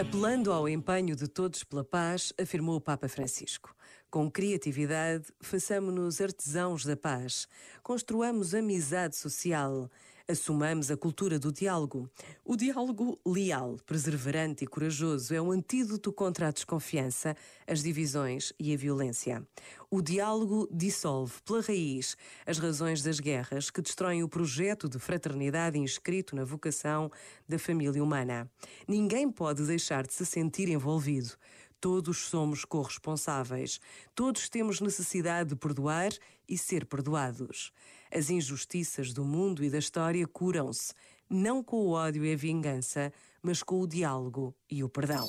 Apelando ao empenho de todos pela paz, afirmou o Papa Francisco. Com criatividade, façamos-nos artesãos da paz, construamos amizade social, assumamos a cultura do diálogo. O diálogo leal, perseverante e corajoso é um antídoto contra a desconfiança, as divisões e a violência. O diálogo dissolve pela raiz as razões das guerras que destroem o projeto de fraternidade inscrito na vocação da família humana. Ninguém pode deixar de se sentir envolvido. Todos somos corresponsáveis. Todos temos necessidade de perdoar e ser perdoados. As injustiças do mundo e da história curam-se, não com o ódio e a vingança, mas com o diálogo e o perdão.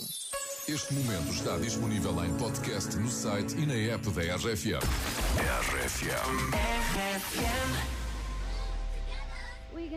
Este momento está disponível em podcast no site e na app da RFM. RFM. We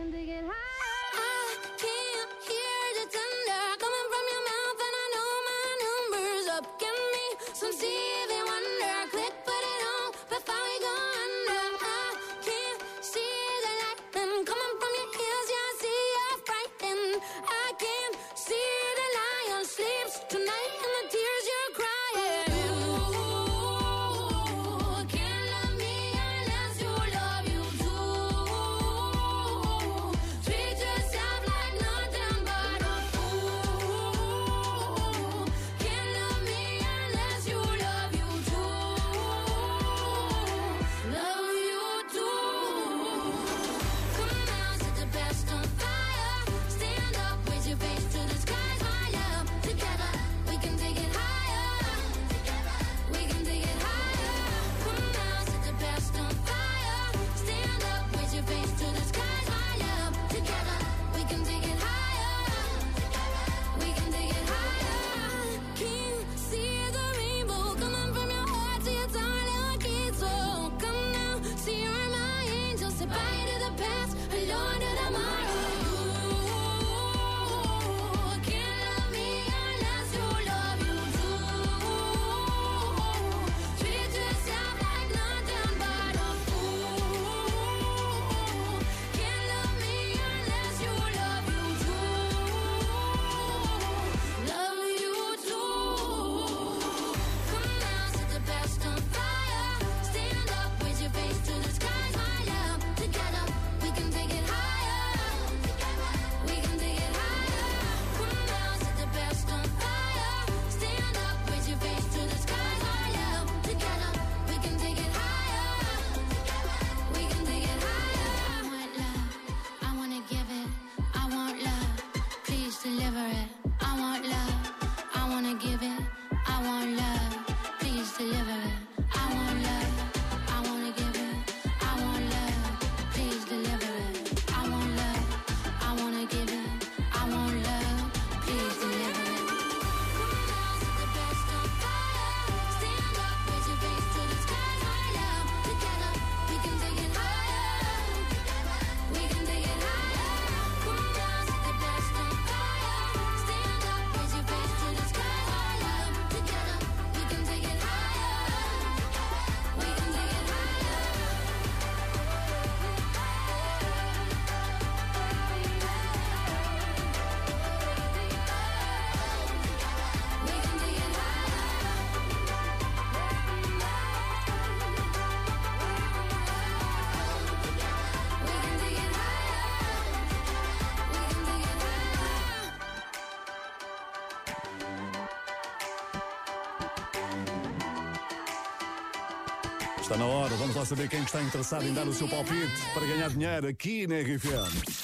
Está na hora, vamos lá saber quem está interessado em dar o seu palpite para ganhar dinheiro aqui na RFM.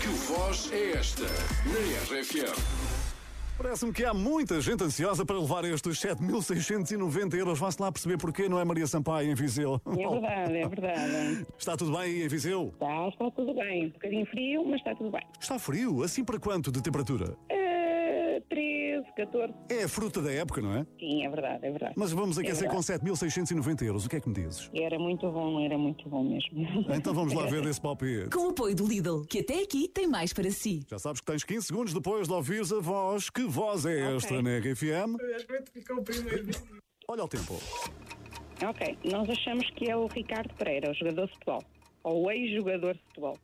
Que voz é esta na RFM? Parece-me que há muita gente ansiosa para levar estes 7.690 euros. Vá-se lá perceber porquê, não é Maria Sampaio em Viseu? É verdade, é verdade. Está tudo bem aí em Viseu? Está, está tudo bem. Um bocadinho frio, mas está tudo bem. Está frio? Assim para quanto de temperatura? 13, 14. É a fruta da época, não é? Sim, é verdade, é verdade. Mas vamos É aquecer com verdade. 7.690 euros. O que é que me dizes? Era muito bom, era muito bom mesmo. Então vamos lá ver esse palpite. Com o apoio do Lidl, que até aqui tem mais para si. Já sabes que tens 15 segundos depois de ouvires a voz. Que voz é esta Ok. na RFM? Olha o tempo. ok, nós achamos que é o Ricardo Pereira, o jogador de futebol. Ou o ex-jogador de futebol.